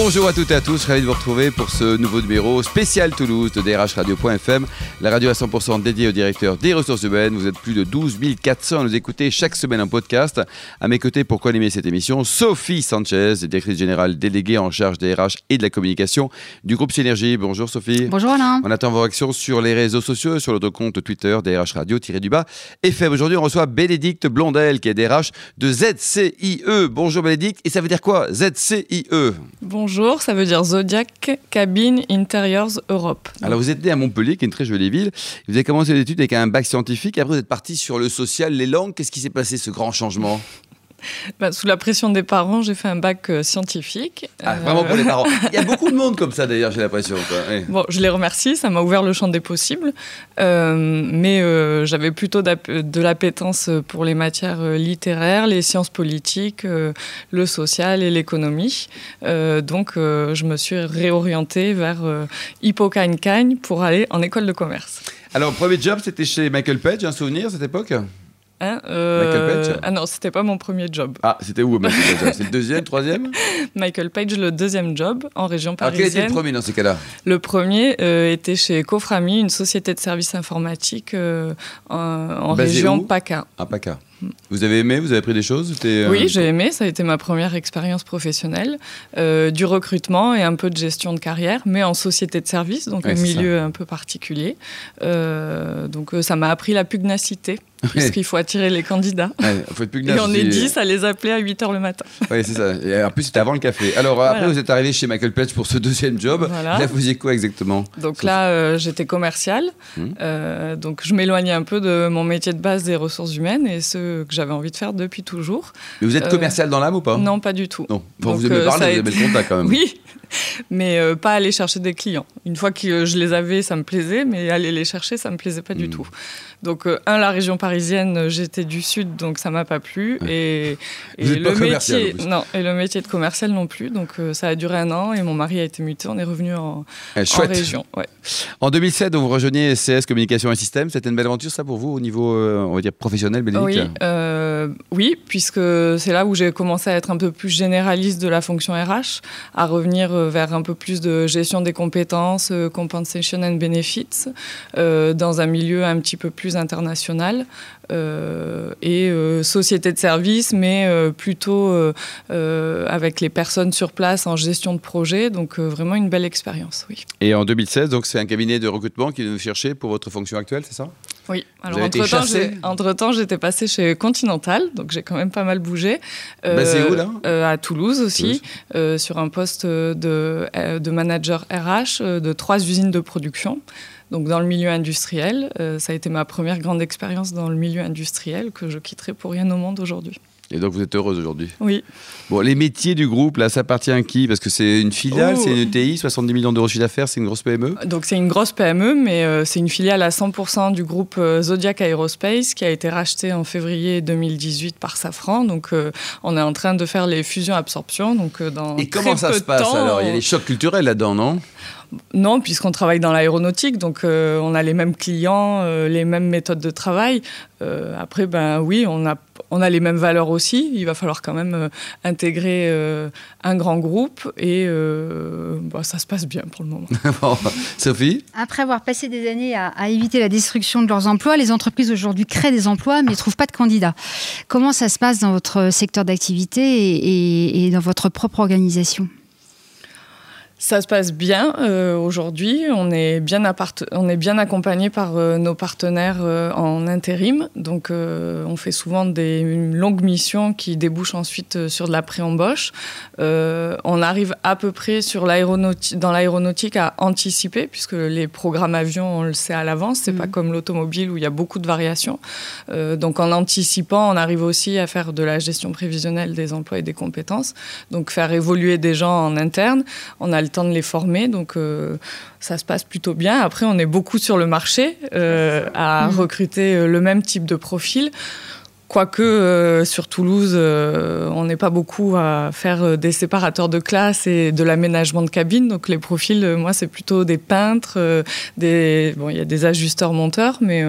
Bonjour à toutes et à tous, ravi de vous retrouver pour ce nouveau numéro spécial Toulouse de drhradio.fm, la radio à 100% dédiée au directeur des ressources humaines. Vous êtes plus de 12 400 à nous écouter chaque semaine en podcast. À mes côtés pour co-animer cette émission, Sophie Sanchez, directrice générale déléguée en charge des RH et de la communication du groupe Synergie. Bonjour Sophie. Bonjour Alain. On attend vos réactions sur les réseaux sociaux sur notre compte Twitter DRH Radio-du-bas. FM, aujourd'hui on reçoit Bénédicte Blondel qui est DRH de ZCIE. Bonjour Bénédicte, et ça veut dire quoi ZCIE Bonjour. Bonjour, ça veut dire Zodiac Cabin Interiors Europe. Alors vous êtes né à Montpellier, qui est une très jolie ville. Vous avez commencé les études avec un bac scientifique. Après vous êtes parti sur le social, les langues. Qu'est-ce qui s'est passé ce grand changement? Bah, sous la pression des parents, j'ai fait un bac euh, scientifique. Ah, vraiment pour les parents. Il y a beaucoup de monde comme ça d'ailleurs, j'ai l'impression. Bon, je les remercie, ça m'a ouvert le champ des possibles. Euh, mais euh, j'avais plutôt de l'appétence pour les matières littéraires, les sciences politiques, le social et l'économie. donc je me suis réorientée vers Hippocagne-Cagne pour aller en école de commerce. Alors, premier job, c'était chez Michael Page, un souvenir cette époque? Hein, euh, Michael Page Ah non, c'était pas mon premier job. Ah, c'était où Michael Page? C'est le deuxième, troisième? Michael Page, le deuxième job en région parisienne. Alors, quel était le premier dans ces cas-là? Le premier euh, était chez Coframi, une société de services informatiques euh, en, région PACA. À PACA. Vous avez aimé Vous avez appris des choses Oui, j'ai aimé. Ça a été ma première expérience professionnelle. du recrutement et un peu de gestion de carrière, mais en société de services, donc un milieu un peu particulier. donc ça m'a appris la pugnacité Puisqu'il faut attirer les candidats. faut être et on est 10 à les appeler à 8 h le matin. Oui, c'est ça. Et en plus, c'était avant le café. Alors, après, vous êtes arrivé chez Michael Page pour ce deuxième job. Là, vous faisiez quoi exactement? Donc là, euh, j'étais commercial. Hum. Euh, donc, je m'éloignais un peu de mon métier de base des ressources humaines et ce que j'avais envie de faire depuis toujours. Mais vous êtes euh, commercial dans l'âme ou pas? Non, pas du tout. Non. vous aimez parler, vous aimez le contact quand même. Oui, mais pas aller chercher des clients. Une fois que je les avais, ça me plaisait, mais aller les chercher, ça me plaisait pas du hum. tout. Donc, un, la région parisienne, j'ai j'étais du sud, donc ça m'a pas plu. Et, le métier, non, et le métier de commercial non plus. Donc euh, ça a duré un an et mon mari a été muté. On est revenu en, eh, en région. En 2007, vous rejoignez CS Communication et Système. C'était une belle aventure, ça, pour vous, au niveau, euh, on va dire, professionnel, Bénédicte Oui, euh, oui puisque c'est là où j'ai commencé à être un peu plus généraliste de la fonction RH, à revenir vers un peu plus de gestion des compétences, compensation and benefits, dans un milieu un petit peu plus international. Euh, et euh, société de service, mais euh, plutôt avec les personnes sur place en gestion de projet. Donc vraiment une belle expérience, oui. Et en 2016, donc c'est un cabinet de recrutement qui nous chercher pour votre fonction actuelle, c'est ça? Oui, alors entre-temps, entre j'étais passée chez Continental, donc j'ai quand même pas mal bougé. Euh, où là À Toulouse aussi, sur un poste de, de manager RH de trois usines de production. Donc dans le milieu industriel, euh, ça a été ma première grande expérience dans le milieu industriel que je quitterai pour rien au monde aujourd'hui. Et donc vous êtes heureuse aujourd'hui? Oui. Bon, les métiers du groupe, là, ça appartient à qui? Parce que c'est une filiale, oh. c'est une ETI, 70 millions d'euros de chiffre d'affaires, c'est une grosse PME Donc c'est une grosse PME, mais euh, c'est une filiale à 100% du groupe euh, Zodiac Aerospace qui a été racheté en février 2018 par Safran. Donc on est en train de faire les fusions-absorptions. Donc, dans Et comment ça se passe alors? Il y a des chocs culturels là-dedans, non? Non, puisqu'on travaille dans l'aéronautique, donc euh, on a les mêmes clients, euh, les mêmes méthodes de travail. Euh, après, ben oui, on a, on a les mêmes valeurs aussi. Il va falloir quand même intégrer un grand groupe et bah, ça se passe bien pour le moment. Sophie? Après avoir passé des années à, éviter la destruction de leurs emplois, les entreprises aujourd'hui créent des emplois mais ne trouvent pas de candidats. Comment ça se passe dans votre secteur d'activité et dans votre propre organisation? Ça se passe bien euh, aujourd'hui. On est bien on est bien accompagné par euh, nos partenaires euh, en intérim. Donc, on fait souvent des longues missions qui débouchent ensuite sur de la pré-embauche. on arrive à peu près sur dans l'aéronautique à anticiper, puisque les programmes avions, on le sait à l'avance. C'est pas mmh. comme l'automobile où il y a beaucoup de variations. donc, en anticipant, on arrive aussi à faire de la gestion prévisionnelle des emplois et des compétences. Donc, faire évoluer des gens en interne. On a le temps de les former, donc euh, ça se passe plutôt bien. Après, on est beaucoup sur le marché euh, à mmh. recruter euh, le même type de profil. Quoique euh, sur Toulouse, euh, on n'est pas beaucoup à faire euh, des séparateurs de classe et de l'aménagement de cabine. Donc les profils, moi, c'est plutôt des peintres, des bon, il y a des ajusteurs monteurs, mais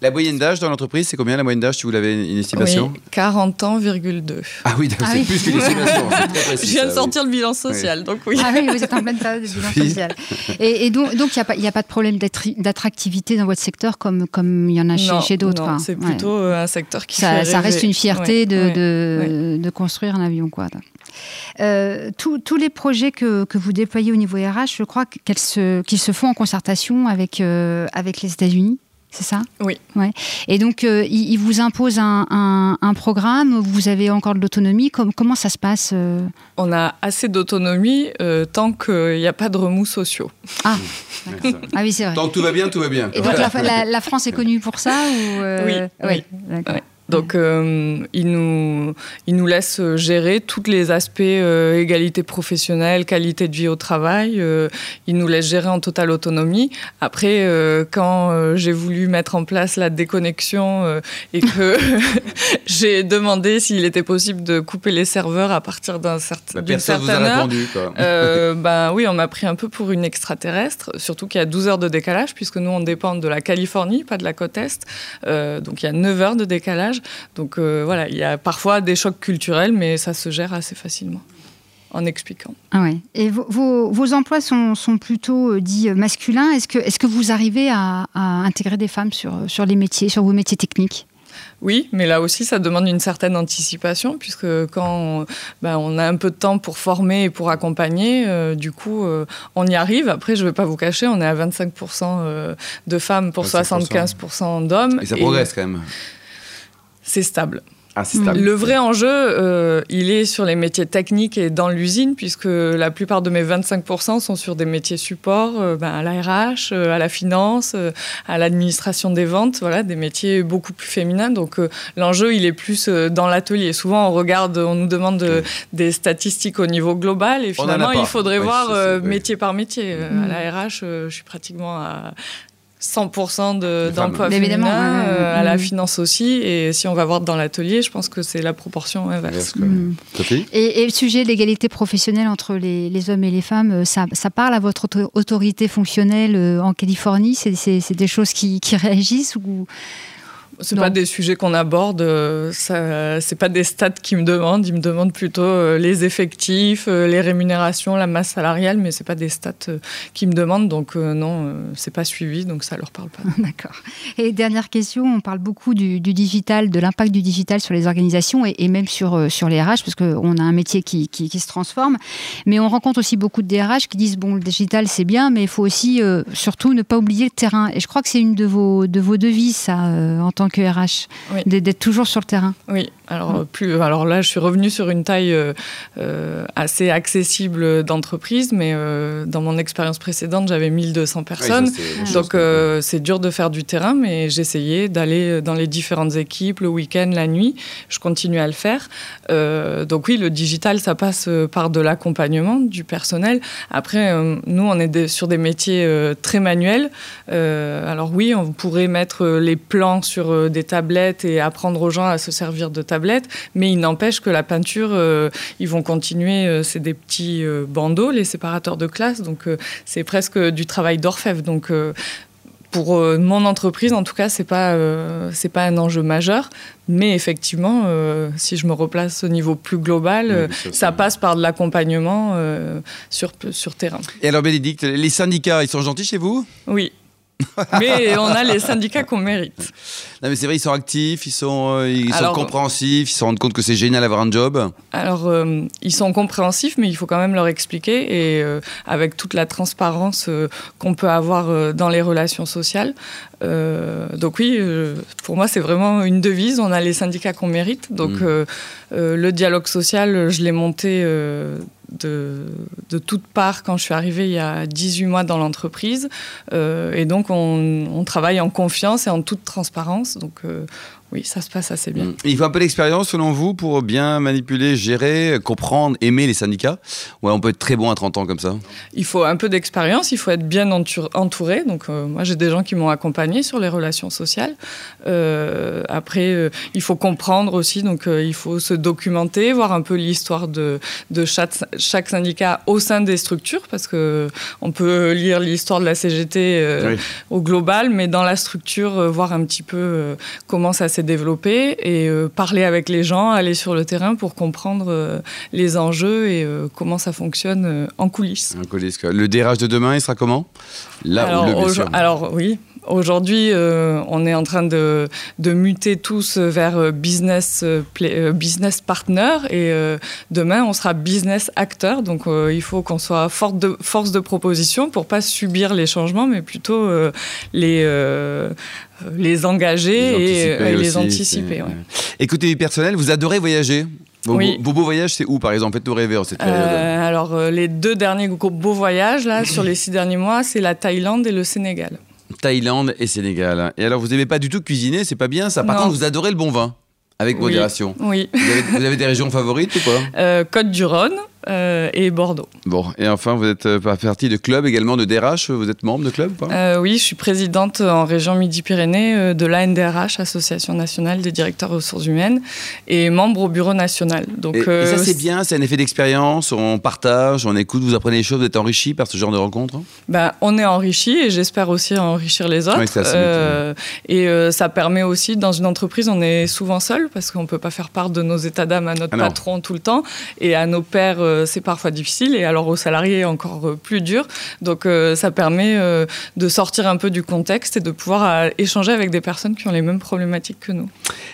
la moyenne d'âge dans l'entreprise, c'est combien la moyenne d'âge si vous l'avez une estimation oui, 40 ans, 2. Ah oui, c'est ah plus qu'une estimation. Je viens de sortir le bilan social, donc oui. Ah oui, vous êtes en pleine période de bilan social. Et, donc, il n'y a, pas, a pas de problème d'attractivité dans votre secteur comme comme il y en a chez, chez d'autres. Non, c'est plutôt un secteur ça, ça reste une fierté de, de, construire un avion. Quoi. Euh, tous les projets que, que, vous déployez au niveau RH, je crois qu'ils se, se font en concertation avec, euh, avec les États-Unis. C'est ça? Oui. Ouais. Et donc, euh, il, vous impose un, un, programme, vous avez encore de l'autonomie. comment ça se passe On a assez d'autonomie tant qu'il n'y a pas de remous sociaux. Ah, ah oui, c'est vrai. Tant que tout va bien, tout va bien. Et donc, la, la, France est connue pour ça ou Oui. oui. oui. Donc, euh, il, nous, il nous laisse gérer tous les aspects euh, égalité professionnelle, qualité de vie au travail. Euh, il nous laisse gérer en totale autonomie. Après, euh, quand euh, j'ai voulu mettre en place la déconnexion euh, et que j'ai demandé s'il était possible de couper les serveurs à partir d'un certain, d'une certaine heure, répondu, ben oui, on m'a pris un peu pour une extraterrestre. Surtout qu'il y a 12 heures de décalage, puisque nous, on dépend de la Californie, pas de la côte Est. donc, il y a 9 heures de décalage. Donc euh, voilà, il y a parfois des chocs culturels, mais ça se gère assez facilement en expliquant. Ah ouais. Et vos, vos, emplois sont, sont, plutôt euh, dits euh, masculins. Est-ce que, est que vous arrivez à, intégrer des femmes sur, sur les métiers, sur vos métiers techniques? Oui, mais là aussi, ça demande une certaine anticipation, puisque quand ben, on a un peu de temps pour former et pour accompagner, du coup, on y arrive. Après, je ne vais pas vous cacher, on est à 25% de femmes pour 75% d'hommes. Et ça progresse quand même c'est stable. Ah, stable. Le vrai enjeu, euh, il est sur les métiers techniques et dans l'usine, puisque la plupart de mes 25% sont sur des métiers support, euh, ben, à la RH, euh, à la finance, à l'administration des ventes, voilà, des métiers beaucoup plus féminins. Donc l'enjeu, il est plus dans l'atelier. Souvent, on regarde, on nous demande des statistiques au niveau global, et finalement, il faudrait voir métier par métier. À la RH, je suis pratiquement à 100% d'emplois féminins, euh, à la mm. finance aussi. Et si on va voir dans l'atelier, je pense que c'est la proportion inverse. Mm. Et, le sujet de l'égalité professionnelle entre les, hommes et les femmes, euh, ça, parle à votre autorité fonctionnelle euh, en Californie? C'est des choses qui, qui réagissent ou c'est pas des sujets qu'on aborde, euh, ça, c'est pas des stats qui me demandent, ils me demandent plutôt euh, les effectifs, euh, les rémunérations, la masse salariale, mais c'est pas des stats qui me demandent, donc non, c'est pas suivi, donc ça leur parle pas. D'accord. Et dernière question, on parle beaucoup du, digital, de l'impact du digital sur les organisations et, même sur, sur les RH, parce qu'on a un métier qui, qui, se transforme, mais on rencontre aussi beaucoup de DRH qui disent, bon, le digital c'est bien, mais il faut aussi surtout ne pas oublier le terrain. Et je crois que c'est une de vos, de vos devises, ça, en tant que RH, d'être toujours sur le terrain. Oui, alors, plus, alors là, je suis revenue sur une taille euh, euh, assez accessible d'entreprise, mais euh, dans mon expérience précédente, j'avais 1200 personnes. donc, c'est dur de faire du terrain, mais j'essayais d'aller dans les différentes équipes le week-end, la nuit. Je continue à le faire. donc, oui, le digital, ça passe par de l'accompagnement du personnel. Après, nous, on est sur des métiers très manuels. alors, oui, on pourrait mettre les plans sur euh, des tablettes et apprendre aux gens à se servir de tablettes, mais il n'empêche que la peinture, euh, ils vont continuer, euh, c'est des petits bandeaux, les séparateurs de classe, donc c'est presque du travail d'orfèvre. Donc pour mon entreprise, en tout cas, c'est pas c'est pas un enjeu majeur, mais effectivement, si je me replace au niveau plus global, ça passe par de l'accompagnement sur sur terrain. Et alors, Bénédicte, les syndicats, ils sont gentils chez vous? Oui. mais on a les syndicats qu'on mérite. Non, mais c'est vrai, ils sont actifs, ils sont, euh, ils sont compréhensifs, ils se rendent compte que c'est génial d'avoir un job. Alors, euh, ils sont compréhensifs, mais il faut quand même leur expliquer, et euh, avec toute la transparence qu'on peut avoir dans les relations sociales. donc oui, pour moi, c'est vraiment une devise. On a les syndicats qu'on mérite. Donc, mm. le dialogue social, je l'ai monté de, toutes parts quand je suis arrivée il y a 18 mois dans l'entreprise. Euh, et donc, on, travaille en confiance et en toute transparence. Donc, euh, oui, ça se passe assez bien. Mm. Il faut un peu d'expérience selon vous pour bien manipuler, gérer, comprendre, aimer les syndicats? Ouais, on peut être très bon à 30 ans comme ça Il faut un peu d'expérience, il faut être bien entouré. Donc euh, moi j'ai des gens qui m'ont accompagné sur les relations sociales. Euh, après, euh, il faut comprendre aussi, donc il faut se documenter, voir un peu l'histoire de, de chaque, chaque, syndicat au sein des structures, parce que on peut lire l'histoire de la CGT au global, mais dans la structure, voir un petit peu comment ça s'est développer et euh, parler avec les gens, aller sur le terrain pour comprendre euh, les enjeux et euh, comment ça fonctionne en coulisses. En coulisses Le dérage de demain, il sera comment? Là alors, alors oui, Aujourd'hui, on est en train de, de, muter tous vers business, business partner et demain, on sera business acteur. Donc, il faut qu'on soit force de, force de proposition pour pas subir les changements, mais plutôt les euh, les engager et, les anticiper. Écoutez, personnel, vous adorez voyager vos, oui. beaux voyages, c'est où par exemple? Faites-nous rêver en cette période. Euh, alors, euh, les deux derniers beaux voyages, là, sur les six derniers mois, c'est la Thaïlande et le Sénégal. Thaïlande et Sénégal. Et alors, vous n'aimez pas du tout cuisiner, c'est pas bien ça. Par contre, vous adorez le bon vin, avec modération. Oui. Vous avez, des régions favorites ou quoi Côte du Rhône. Euh, et Bordeaux. Bon, et enfin, vous êtes euh, partie de club également de DRH Vous êtes membre de club euh, Oui, je suis présidente en région Midi-Pyrénées de l'ANDRH, Association nationale des directeurs ressources humaines, et membre au bureau national. Donc, et, ça, c'est bien, c'est un effet d'expérience, on partage, on écoute, vous apprenez des choses, vous êtes enrichi par ce genre de rencontres ben, On est enrichi et j'espère aussi enrichir les autres. et ça permet aussi, dans une entreprise, on est souvent seul parce qu'on ne peut pas faire part de nos états d'âme à notre ah patron tout le temps et à nos pairs c'est parfois difficile et alors aux salariés encore euh, plus dur. Donc euh, ça permet de sortir un peu du contexte et de pouvoir échanger avec des personnes qui ont les mêmes problématiques que nous.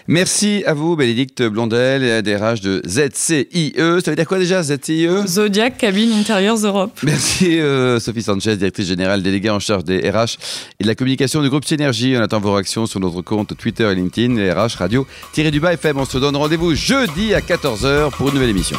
Merci à vous, Bénédicte Blondel, et DRH de ZCIE. Ça veut dire quoi déjà, ZCIE Zodiac Cabine Intérieures Europe. Merci Sophie Sanchez, directrice générale déléguée en charge des RH et de la communication du groupe Synergie. On attend vos réactions sur notre compte Twitter et LinkedIn, les RH Radio-du-Bas FM. On se donne rendez-vous jeudi à 14h pour une nouvelle émission